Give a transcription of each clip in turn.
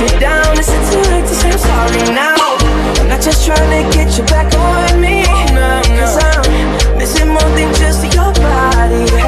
you down. It's too late to say I'm sorry now. I'm not just trying to get you back on me. Cause I'm missing more than just your body.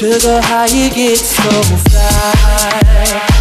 Sugar, how you get so fly?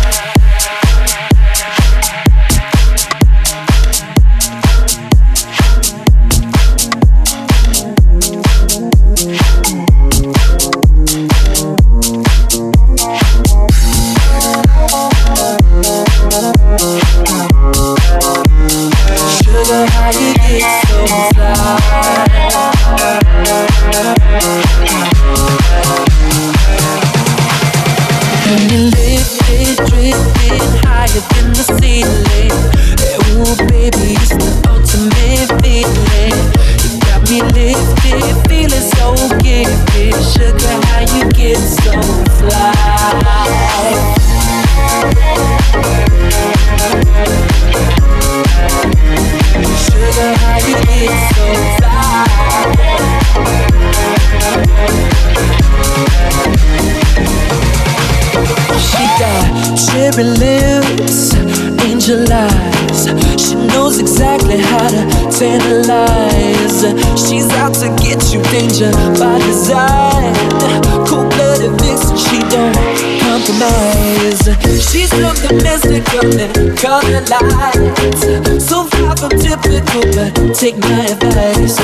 Take my advice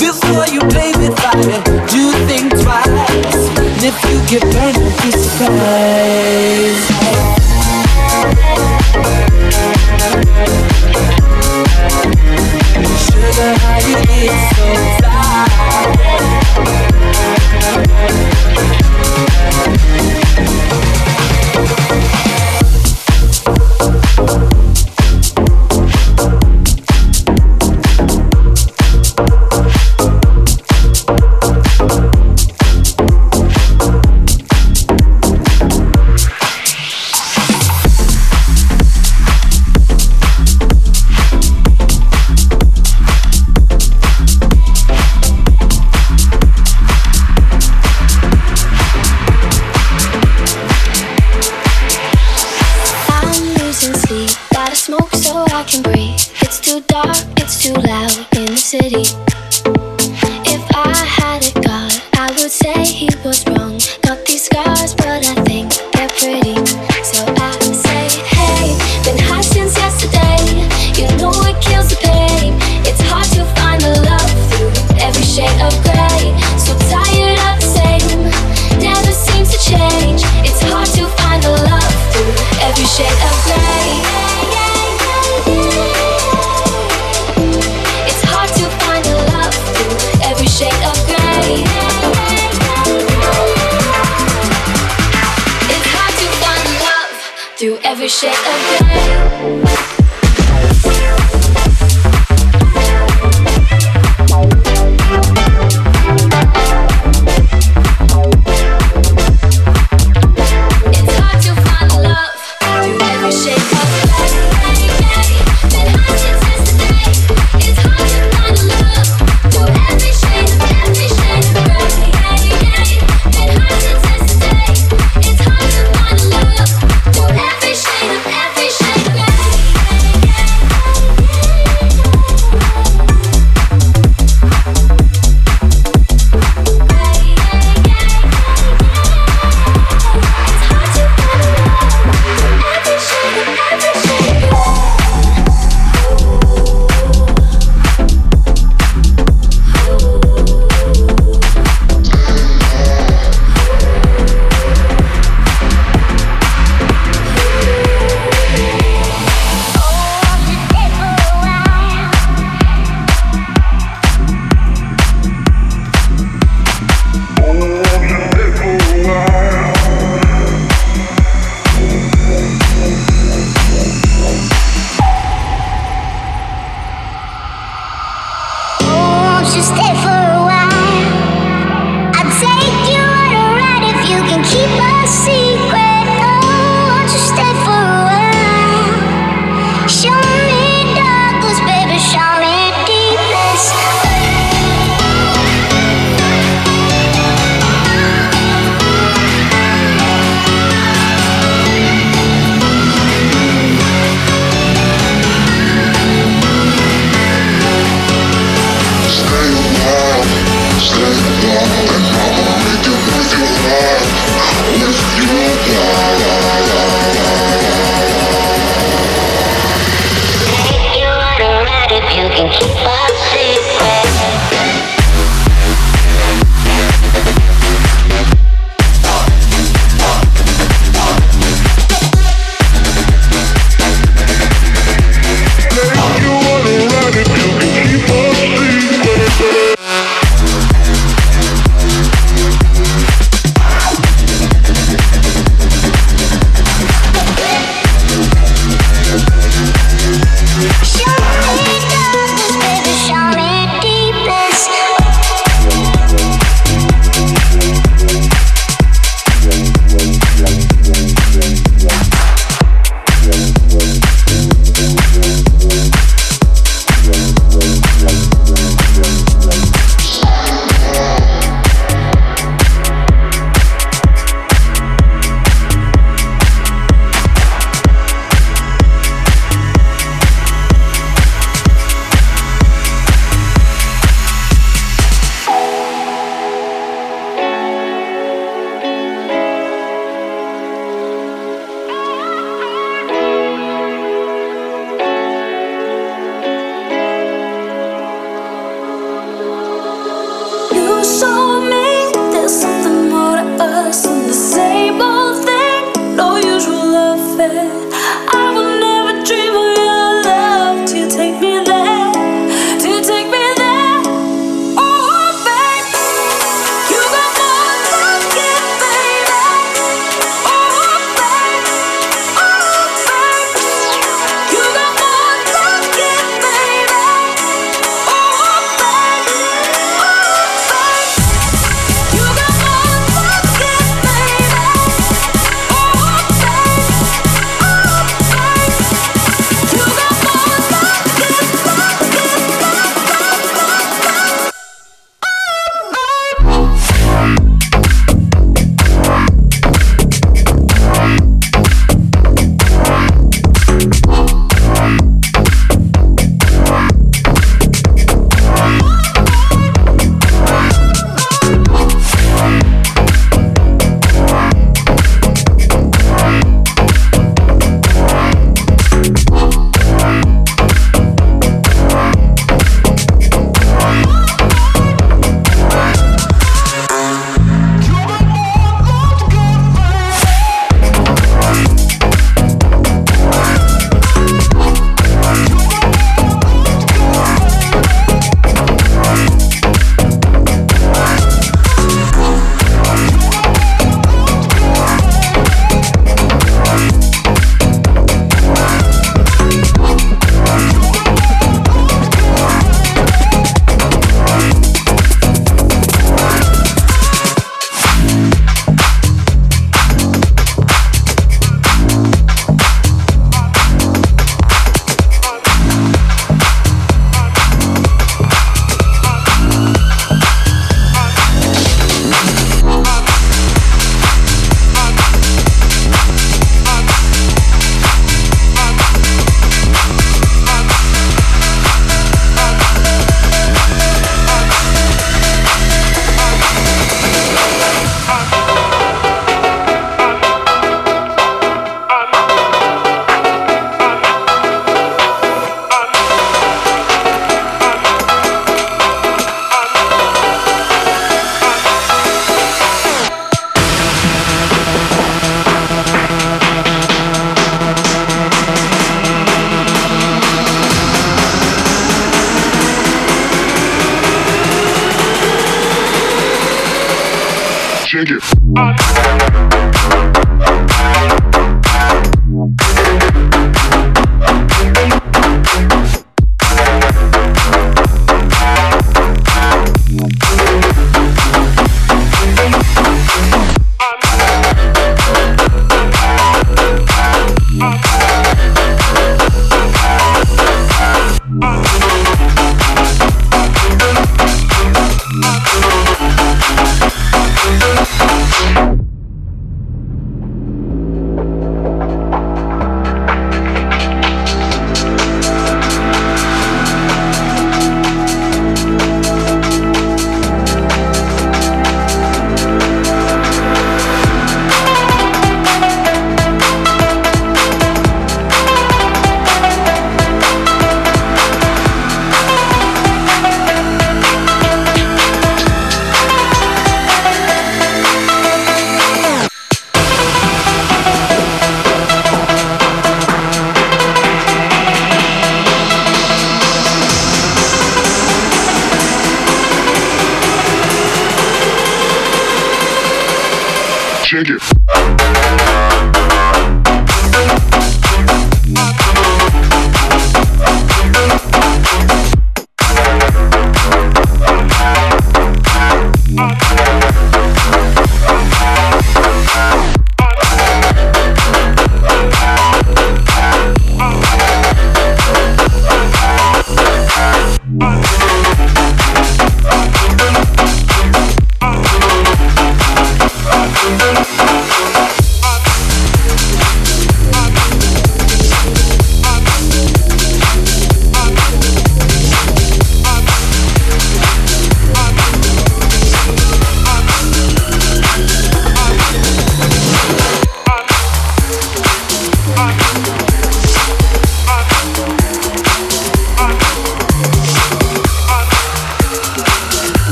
Before you play with fire Do think twice. And if you get burned, be surprised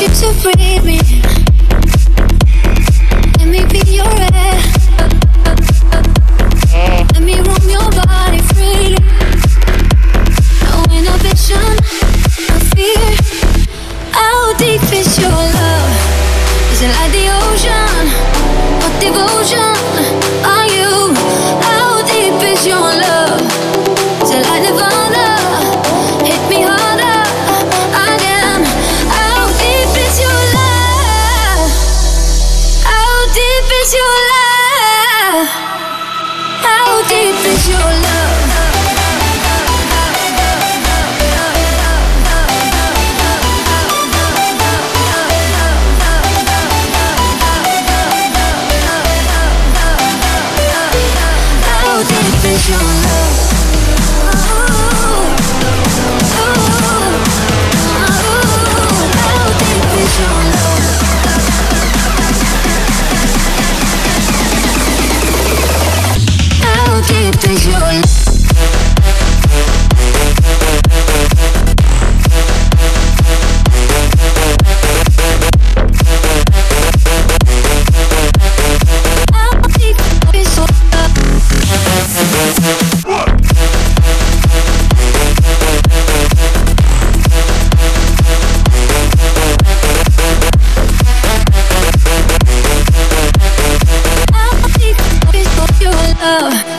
you to free me. oh.